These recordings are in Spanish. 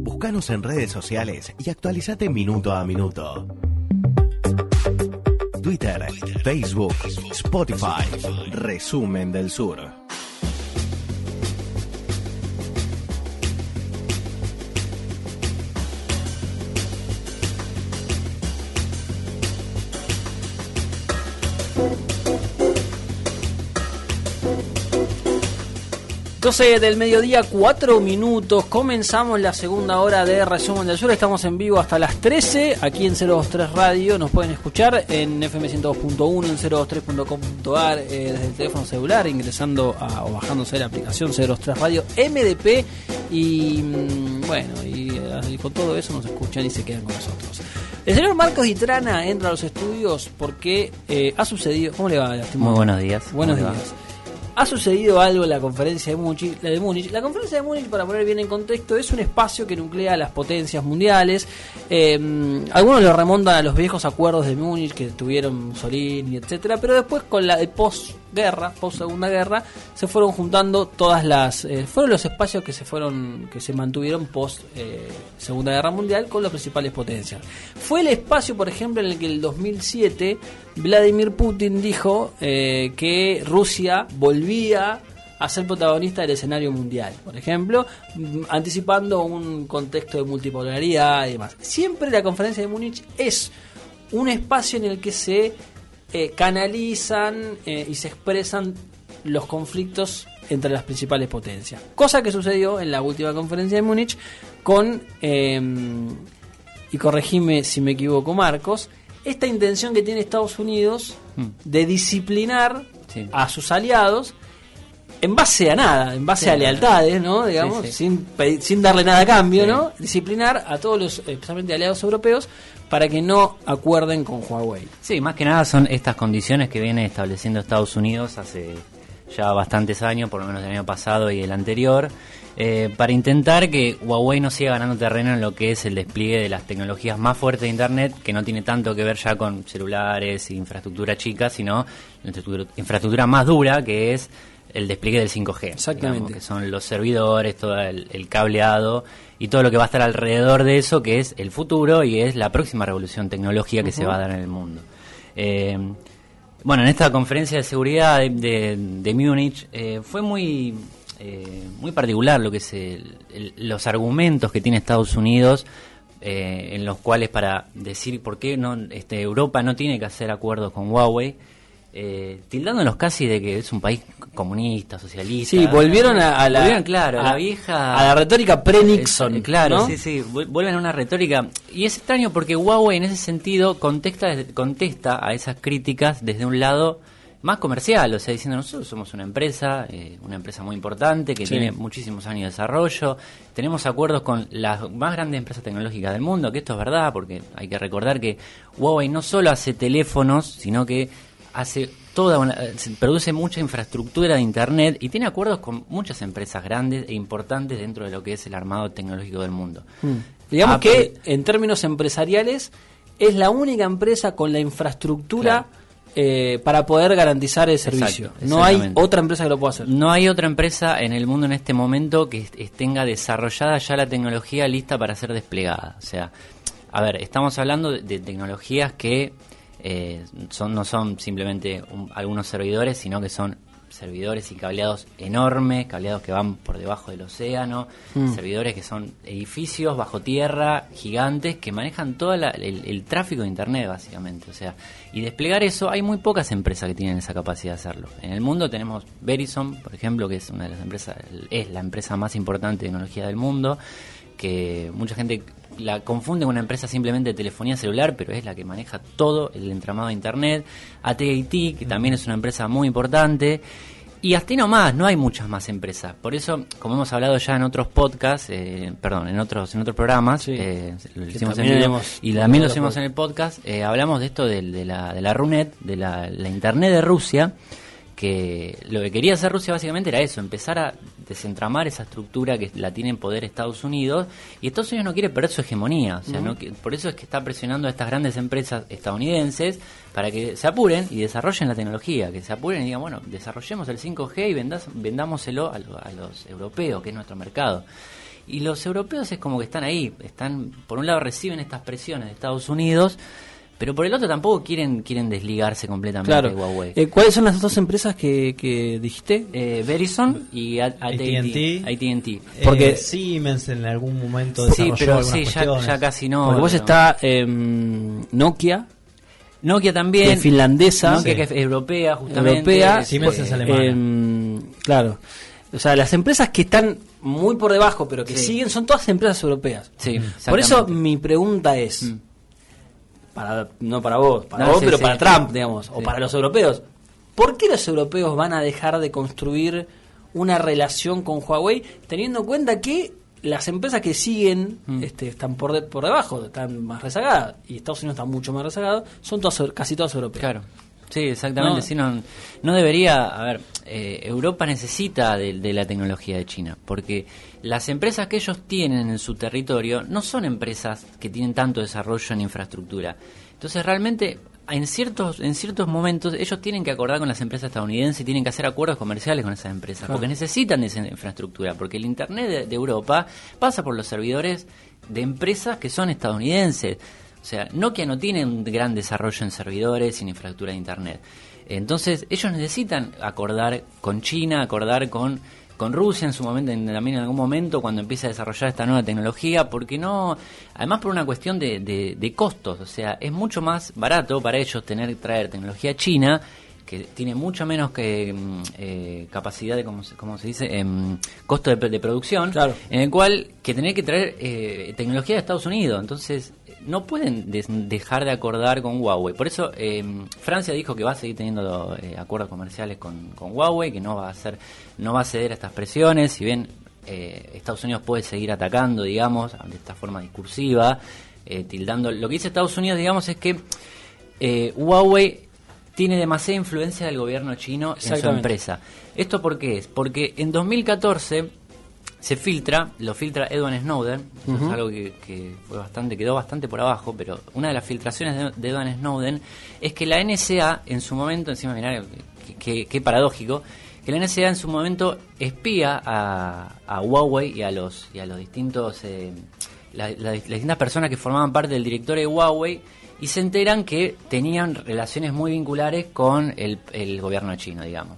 Búscanos en redes sociales y actualizate minuto a minuto. Twitter, Facebook, Spotify. Resumen del Sur. 12 del mediodía, 4 minutos. Comenzamos la segunda hora de Resumen del Sur. Estamos en vivo hasta las 13 aquí en 023 Radio. Nos pueden escuchar en FM 102.1, en 023.com.ar, eh, desde el teléfono celular, ingresando a, o bajándose la aplicación 023 Radio MDP. Y mm, bueno, y, eh, con todo eso nos escuchan y se quedan con nosotros. El señor Marcos Itrana entra a los estudios porque eh, ha sucedido. ¿Cómo le va? Muy buenos días. Buenos días ha sucedido algo en la conferencia de Múnich, la de Múnich. La conferencia de Múnich, para poner bien en contexto, es un espacio que nuclea las potencias mundiales. Eh, algunos lo remontan a los viejos acuerdos de Múnich que tuvieron Mussolini, etcétera, pero después con la de posguerra, post segunda guerra, se fueron juntando todas las, eh, fueron los espacios que se fueron, que se mantuvieron post eh, segunda guerra mundial con las principales potencias. Fue el espacio, por ejemplo, en el que el 2007 Vladimir Putin dijo eh, que Rusia volvía a ser protagonista del escenario mundial, por ejemplo, mm, anticipando un contexto de multipolaridad y demás. Siempre la conferencia de Múnich es un espacio en el que se eh, canalizan eh, y se expresan los conflictos entre las principales potencias. Cosa que sucedió en la última conferencia de Múnich con, em, y corregime si me equivoco Marcos, esta intención que tiene Estados Unidos hmm. de disciplinar a sus aliados en base a nada, en base a lealtades, ¿no? Digamos, Sin, sin darle nada a cambio, ¿no? Disciplinar a todos los, especialmente aliados europeos, para que no acuerden con Huawei. Sí, más que nada son estas condiciones que viene estableciendo Estados Unidos hace ya bastantes años, por lo menos el año pasado y el anterior, eh, para intentar que Huawei no siga ganando terreno en lo que es el despliegue de las tecnologías más fuertes de Internet, que no tiene tanto que ver ya con celulares e infraestructura chica, sino infraestructura, más dura, que es el despliegue del 5G. Exactamente. que son los servidores, todo el, cableado y todo lo que va a estar alrededor de eso, que es el futuro y es la próxima revolución tecnológica que se va a dar en el mundo. Eh, bueno, en esta conferencia de seguridad de, de, Múnich eh, fue muy eh, muy particular lo que es los argumentos que tiene Estados Unidos eh, en los cuales para decir por qué no este, Europa no tiene que hacer acuerdos con Huawei eh, tildándonos casi de que es un país comunista, socialista. Sí, volvieron a, la, claro, a, la vieja... A la retórica pre-Nixon. claro, sí, sí, vuelven a una retórica... Y es extraño porque Huawei en ese sentido contesta, contesta a esas críticas desde un lado más comercial, o sea, diciendo nosotros somos una empresa, eh, una empresa muy importante que tiene muchísimos años de desarrollo, tenemos acuerdos con las más grandes empresas tecnológicas del mundo, que esto es verdad, porque hay que recordar que Huawei no solo hace teléfonos, sino que hace toda una, eh, produce mucha infraestructura de internet y tiene acuerdos con muchas empresas grandes e importantes dentro de lo que es el armado tecnológico del mundo. Mm. Digamos que en términos empresariales es la única empresa con la infraestructura eh, para poder garantizar el servicio. no hay otra empresa que lo pueda hacer. No hay otra empresa en el mundo en este momento que tenga desarrollada ya la tecnología lista para ser desplegada. O sea, a ver, estamos hablando de, tecnologías que eh, son, no son simplemente algunos servidores, sino que son servidores y cableados enormes, cableados que van por debajo del océano, mm. servidores que son edificios bajo tierra gigantes que manejan todo el, tráfico de Internet básicamente. O sea, y desplegar eso, hay muy pocas empresas que tienen esa capacidad de hacerlo. En el mundo tenemos Verizon, por ejemplo, que es una de las empresas, es la empresa más importante de tecnología del mundo, que mucha gente la confunde con una empresa simplemente de telefonía celular, pero es la que maneja todo el entramado de Internet. AT&T, que también es una empresa muy importante. Y hasta no más, no hay muchas más empresas. Por eso, como hemos hablado ya en otros podcasts, eh, perdón, en otros en otros programas, eh, y también lo hicimos en el podcast, eh, hablamos de esto de, la, de la RUNET, de la, la Internet de Rusia, que lo que quería hacer Rusia básicamente era eso, empezar a desentramar esa estructura que la tiene en poder Estados Unidos y Estados Unidos no quiere perder su hegemonía, o sea, no, por eso es que está presionando a estas grandes empresas estadounidenses para que se apuren y desarrollen la tecnología, que se apuren y digan, bueno, desarrollemos el 5G y vendas, vendámoselo a, a los europeos, que es nuestro mercado. Y los europeos es como que están ahí, están por un lado reciben estas presiones de Estados Unidos, pero por el otro tampoco quieren quieren desligarse completamente Claro. de Huawei. Eh, ¿Cuáles son las dos empresas que, que dijiste? Eh, Verizon y AT&T. AT&T. Porque- Eh, Siemens en algún momento Sí, pero sí, ya, ya casi no. Porque vos está em, Nokia, Nokia que también. es finlandesa, Nokia Sí. que es europea, justamente. europea, Siemens Eh, es alemana. em, claro. O sea, las empresas que están muy por debajo, pero que Sí. siguen, son todas empresas europeas. Sí, Por eso mi pregunta es, Mm. Para, no para vos, para No, vos, sí, pero sí. para Trump, digamos, o para los europeos. ¿Por qué los europeos van a dejar de construir una relación con Huawei teniendo en cuenta que las empresas que siguen Mm. este, están por, de- por debajo, están más rezagadas, y Estados Unidos está mucho más rezagado, son todas, casi todas europeas? Claro. Sí, exactamente. No. sí, No, no debería. A ver, eh, Europa necesita de, de la tecnología de China, porque las empresas que ellos tienen en su territorio no son empresas que tienen tanto desarrollo en infraestructura. Entonces, realmente, en ciertos, en ciertos momentos, ellos tienen que acordar con las empresas estadounidenses y tienen que hacer acuerdos comerciales con esas empresas, Claro. porque necesitan de esa infraestructura, porque el Internet de, de Europa pasa por los servidores de empresas que son estadounidenses. O sea, Nokia no tiene un gran desarrollo en servidores y en infraestructura de Internet. Entonces, ellos necesitan acordar con China, acordar con, con Rusia en su momento, en- también en algún momento, cuando empiece a desarrollar esta nueva tecnología, porque no, además por una cuestión de, de- de costos, o sea, es mucho más barato para ellos tener traer tecnología china que tiene mucho menos que mm, eh, capacidad de, ¿cómo se, cómo se dice? Em, costo de, de producción, Claro. en el cual que tener que traer eh, tecnología de Estados Unidos. Entonces, no pueden dejar de acordar con Huawei. Por eso, eh, Francia dijo que va a seguir teniendo eh, acuerdos comerciales con, con Huawei, que no va a hacer, no va a ceder a estas presiones, si bien eh, Estados Unidos puede seguir atacando, digamos, de esta forma discursiva, eh, tildando. Lo que dice Estados Unidos, digamos, es que eh, Huawei tiene demasiada influencia del gobierno chino en su empresa. ¿Esto por qué es? Porque en 2014 se filtra, lo filtra Edward Snowden, eso es algo que, que fue bastante, quedó bastante por abajo, pero una de las filtraciones de, de Edward Snowden es que la NSA en su momento, encima mirá qué- paradójico, que la NSA en su momento espía a, a Huawei y a los y a los distintos eh, la- la- las distintas personas que formaban parte del directorio de Huawei y se enteran que tenían relaciones muy vinculares con el, el gobierno chino, digamos.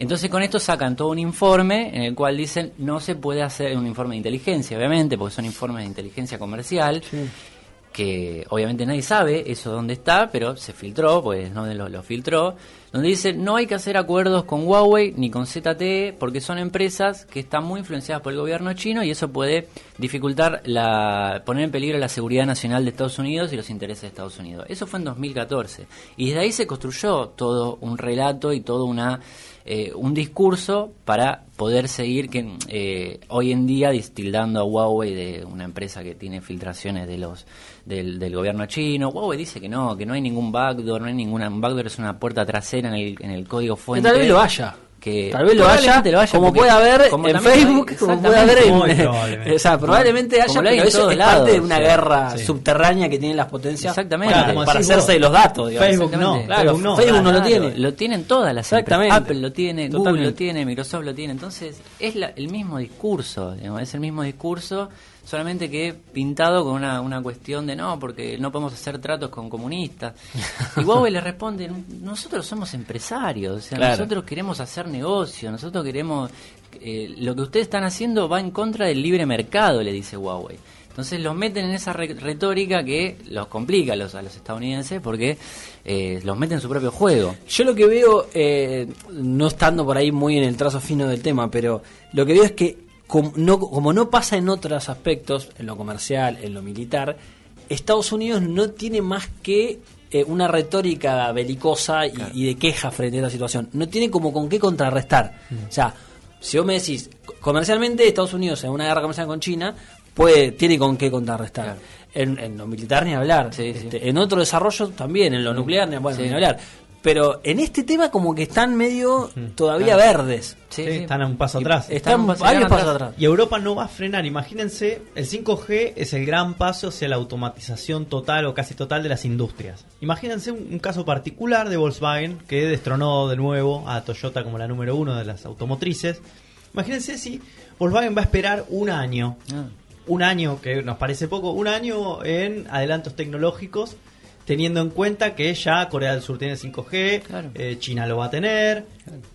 Entonces con esto sacan todo un informe en el cual dicen no se puede hacer un informe de inteligencia, obviamente, porque son informes de inteligencia comercial, que obviamente nadie sabe eso dónde está, pero se filtró, pues no lo, lo filtró, donde dice no hay que hacer acuerdos con Huawei ni con ZTE porque son empresas que están muy influenciadas por el gobierno chino y eso puede dificultar la poner en peligro la seguridad nacional de Estados Unidos y los intereses de Estados Unidos. Eso fue en 2014 y desde ahí se construyó todo un relato y todo una eh, un discurso para poder seguir que eh, hoy en día distildando a Huawei de una empresa que tiene filtraciones de los del, del gobierno chino. Huawei dice que no, que no hay ningún backdoor, no hay ninguna un backdoor es una puerta trasera en el, en el código Que fuente. tal vez lo haya. Que tal vez lo haya, probablemente lo haya, como puede haber como en Facebook, como puede haber en... probablemente. o sea, probablemente haya, pero es lados, parte de una guerra Sí. subterránea que tienen las potencias Exactamente. para, hacerse de los datos. digamos. Facebook no. Claro, Facebook no. Facebook no lo tiene. Lo tienen todas las Exactamente. empresas. Apple lo tiene, Google lo tiene, Microsoft lo tiene. Entonces, es la- el mismo discurso. digamos, es el mismo discurso, solamente que pintado con una, una cuestión de no, porque no podemos hacer tratos con comunistas. Y Huawei le responde: Nosotros somos empresarios, o sea, Claro. nosotros queremos hacer negocio, nosotros queremos. eh, lo que ustedes están haciendo va en contra del libre mercado, le dice Huawei. Entonces los meten en esa re- retórica que los complica a los, a los estadounidenses porque eh, los meten en su propio juego. Yo lo que veo, eh, no estando por ahí muy en el trazo fino del tema, pero lo que veo es que como no, como no pasa en otros aspectos, en lo comercial, en lo militar, Estados Unidos no tiene más que eh, una retórica belicosa y, y de queja frente a esta situación. No tiene como con qué contrarrestar. O sea, si vos me decís, co- comercialmente Estados Unidos en una guerra comercial con China, puede, tiene con qué contrarrestar. Claro. En, en lo militar ni hablar. Sí, sí. Este, En otro desarrollo también, en lo nuclear ni, bueno, ni hablar. Pero en este tema como que están medio todavía verdes. Sí, están a un paso atrás. Están varios pasos atrás. atrás. Y Europa no va a frenar. Imagínense, el 5G es el gran paso hacia la automatización total o casi total de las industrias. Imagínense un, un caso particular de Volkswagen que destronó de nuevo a Toyota como la número uno de las automotrices. Imagínense si Volkswagen va a esperar un año, Ah. un año que nos parece poco, un año en adelantos tecnológicos, teniendo en cuenta que ya Corea del Sur tiene 5G, Claro. eh, China lo va a tener,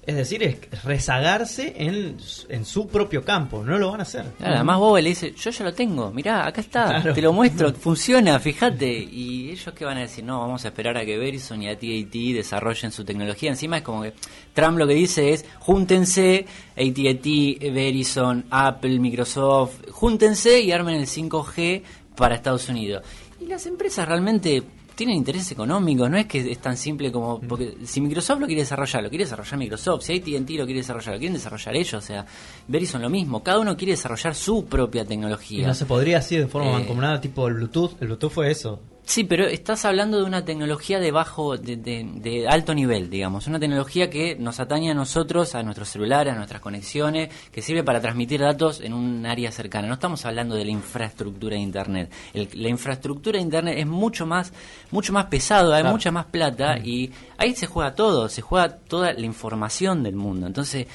es decir, es rezagarse en, en su propio campo, no lo van a hacer. Claro, además Bob le dice, yo ya lo tengo, mirá, acá está, te lo muestro, funciona, fíjate. Y ellos qué van a decir, no, vamos a esperar a que Verizon y AT&T desarrollen su tecnología. Encima es como que Trump lo que dice es, júntense, AT&T, Verizon, Apple, Microsoft, júntense y armen el 5G para Estados Unidos. Y las empresas realmente tienen intereses económicos, no es que es tan simple como porque si Microsoft lo quiere desarrollar, lo quiere desarrollar Microsoft, si AT&T lo quiere desarrollar, lo quieren desarrollar ellos, o sea, Verizon lo mismo, cada uno quiere desarrollar su propia Y tecnología. no se podría así de forma Eh, mancomunada, tipo el Bluetooth. El Bluetooth fue eso. Sí, pero estás hablando de una tecnología de bajo, de, de- de alto nivel, digamos, una tecnología que nos atañe a nosotros, a nuestros celulares, a nuestras conexiones, que sirve para transmitir datos en un área cercana. No estamos hablando de la infraestructura de Internet. El- la infraestructura de Internet es mucho más, mucho más pesado, hay Claro. mucha más plata y ahí se juega todo, se juega toda la información del mundo. Entonces,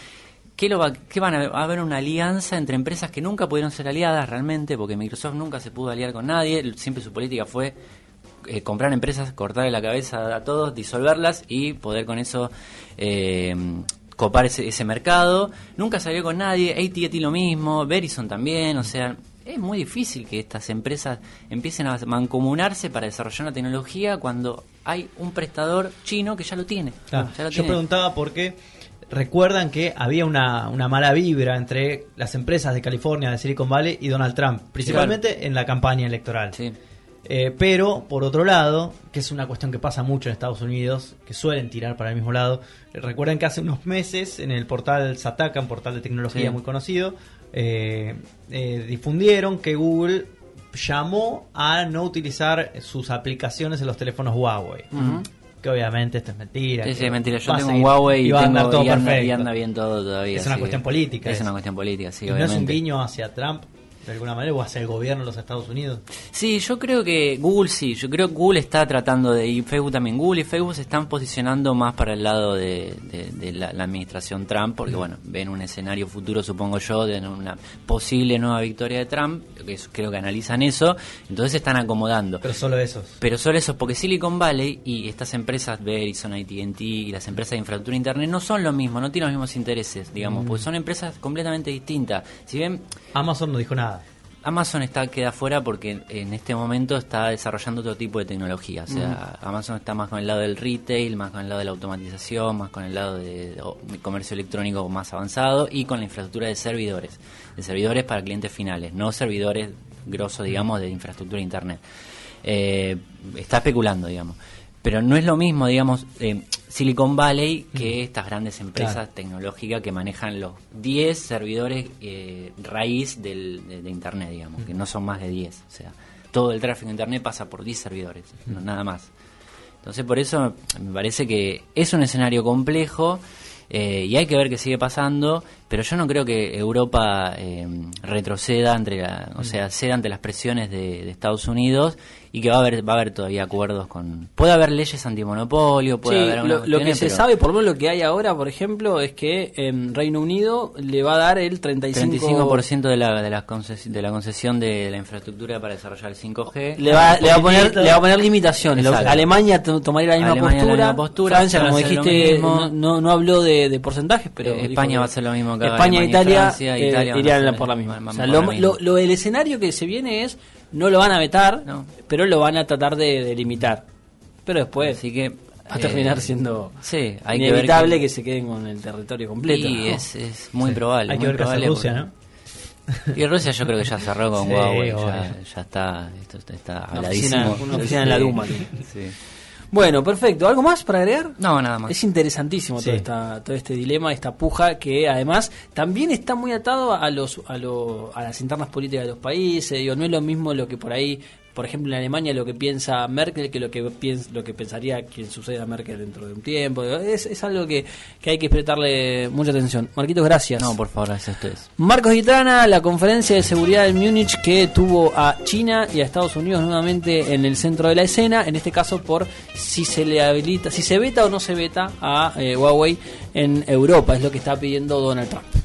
¿Qué, lo va, qué van a, va a haber una alianza entre empresas que nunca pudieron ser aliadas realmente? Porque Microsoft nunca se pudo aliar con nadie. Siempre su política fue eh, comprar empresas, cortarle la cabeza a todos, disolverlas y poder con eso eh, copar ese, ese mercado. Nunca salió con nadie. AT&T lo mismo, Verizon también. O sea, es muy difícil que estas empresas empiecen a mancomunarse para desarrollar una tecnología cuando hay un prestador chino que ya lo tiene. Claro, Ya lo Yo tiene. preguntaba por qué recuerdan que había una, una mala vibra entre las empresas de California, de Silicon Valley y Donald Trump, principalmente en la campaña electoral. Sí. Eh, pero, por otro lado, que es una cuestión que pasa mucho en Estados Unidos, que suelen tirar para el mismo lado, eh, recuerden que hace unos meses en el portal Sataka, un portal de tecnología Sí. muy conocido, eh, eh, difundieron que Google llamó a no utilizar sus aplicaciones en los teléfonos Huawei. Que obviamente esto es mentira. Sí, sí, es mentira. Yo tengo un Huawei y, va a tengo- andar todo y anda, perfecto. y anda bien todo todavía. Es una cuestión política Es eso. una cuestión política, sí, ¿Y ¿No es un obviamente. guiño hacia Trump de alguna manera o hacia el gobierno de los Estados Unidos? Sí, yo creo que Google sí, yo creo que Google está tratando de, y Facebook también, Google y Facebook se están posicionando más para el lado de, de- de la, la administración Trump, porque bueno, ven un escenario futuro, supongo yo, de una posible nueva victoria de Trump, que creo que analizan eso, entonces se están acomodando. Pero solo esos. Pero solo eso, porque Silicon Valley y estas empresas, Verizon, AT&T y las empresas de infraestructura Internet no son lo mismo, no tienen los mismos intereses, digamos, porque son empresas completamente distintas. Si bien Amazon no dijo nada. Amazon está queda fuera porque en este momento está desarrollando otro tipo de tecnología. O sea, Amazon está más con el lado del retail, más con el lado de la automatización, más con el lado de comercio electrónico más avanzado y con la infraestructura de servidores. De servidores para clientes finales, no servidores grosos, digamos, de infraestructura de internet. Eh, está especulando, digamos. Pero no es lo mismo, digamos, eh, Silicon Valley que estas grandes empresas Claro. tecnológicas que manejan los 10 servidores eh, raíz del, de, de Internet, digamos, que no son más de 10. O sea, todo el tráfico de Internet pasa por 10 servidores, no, nada más. Entonces, por eso me parece que es un escenario complejo eh, y hay que ver qué sigue pasando, pero yo no creo que Europa eh, retroceda, entre la, o sea, ceda ante las presiones de, de Estados Unidos y que va a haber va a haber todavía acuerdos con... Puede haber leyes antimonopolio, puede Sí, haber lo, lo que se sabe, por lo menos lo que hay ahora, por ejemplo, es que en Reino Unido le va a dar el 35%, 35% de la, de, la conces- de la concesión de la infraestructura para desarrollar el 5G. Le va, le va a poner, poquitito. le va a poner limitaciones. Exacto. Alemania to- tomaría la misma Alemania la postura. misma postura, Francia, como Francia dijiste, no, no, habló de, de porcentajes, pero Eh, España va a hacer lo mismo que España e Italia, Francia, eh, Italia irían hacer- por la misma. O sea, lo, la misma. lo- lo- el escenario que se viene es no lo van a vetar, No. pero lo van a tratar de, de limitar. Pero después Así que... va a eh, terminar siendo Sí, hay que ver inevitable que- que, se queden con el territorio completo. Y ¿no? es, es muy probable. Hay que muy ver qué hace probable Rusia, porque- ¿no? Y Rusia yo creo que ya cerró con Sí, Huawei, ya, ya está, esto está, está Una oficina- una oficina en la Sí. Duma. Sí. Bueno, perfecto. ¿Algo más para agregar? No, nada más. Es interesantísimo Sí. todo, esta, todo este dilema, esta puja que además también está muy atado a los a, lo- a las internas políticas de los países. Digo, no es lo mismo lo que por ahí, por ejemplo, en Alemania lo que piensa Merkel que lo que piensa, lo que pensaría quien suceda a Merkel dentro de un tiempo. Digo, Es, es algo que, que hay que prestarle mucha atención. Marquitos, gracias. No, por favor, gracias a ustedes. Marcos Guitrana, la conferencia de seguridad en Múnich que tuvo a China y a Estados Unidos nuevamente en el centro de la escena, en este caso por si se le habilita, si se veta o no se veta a eh, Huawei en Europa, es lo que está pidiendo Donald Trump.